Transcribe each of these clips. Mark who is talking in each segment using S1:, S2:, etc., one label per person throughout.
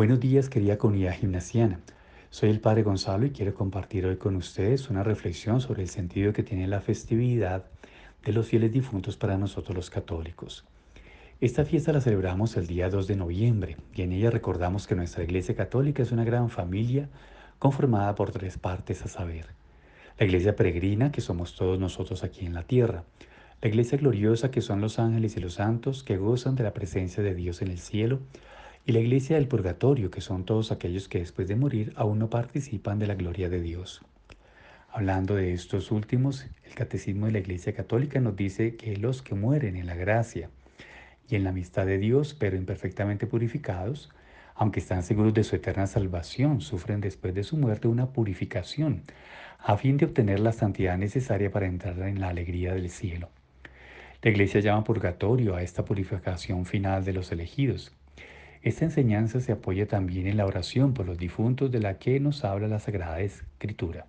S1: Buenos días querida comunidad gimnasiana. Soy el Padre Gonzalo y quiero compartir hoy con ustedes una reflexión sobre el sentido que tiene la festividad de los fieles difuntos para nosotros los católicos. Esta fiesta la celebramos el día 2 de noviembre y en ella recordamos que nuestra Iglesia Católica es una gran familia conformada por tres partes a saber. La Iglesia peregrina, que somos todos nosotros aquí en la tierra. La Iglesia gloriosa, que son los ángeles y los santos que gozan de la presencia de Dios en el cielo y la iglesia del purgatorio, que son todos aquellos que después de morir aún no participan de la gloria de Dios. Hablando de estos últimos, el Catecismo de la Iglesia Católica nos dice que los que mueren en la gracia y en la amistad de Dios, pero imperfectamente purificados, aunque están seguros de su eterna salvación, sufren después de su muerte una purificación, a fin de obtener la santidad necesaria para entrar en la alegría del cielo. La Iglesia llama purgatorio a esta purificación final de los elegidos, esta enseñanza se apoya también en la oración por los difuntos de la que nos habla la Sagrada Escritura.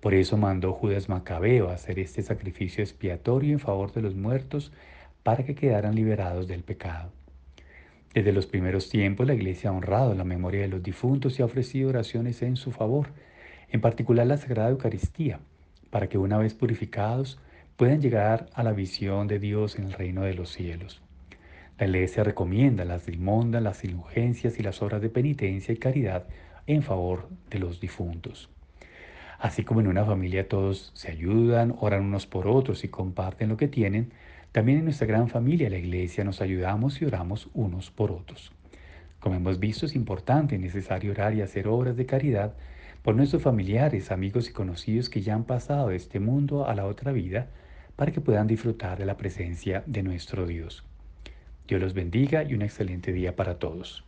S1: Por eso mandó Judas Macabeo a hacer este sacrificio expiatorio en favor de los muertos para que quedaran liberados del pecado. Desde los primeros tiempos la Iglesia ha honrado la memoria de los difuntos y ha ofrecido oraciones en su favor, en particular la Sagrada Eucaristía, para que una vez purificados puedan llegar a la visión de Dios en el reino de los cielos. La Iglesia recomienda las limondas, las indulgencias y las obras de penitencia y caridad en favor de los difuntos. Así como en una familia todos se ayudan, oran unos por otros y comparten lo que tienen, también en nuestra gran familia, la Iglesia, nos ayudamos y oramos unos por otros. Como hemos visto, es importante y necesario orar y hacer obras de caridad por nuestros familiares, amigos y conocidos que ya han pasado de este mundo a la otra vida para que puedan disfrutar de la presencia de nuestro Dios. Dios los bendiga y un excelente día para todos.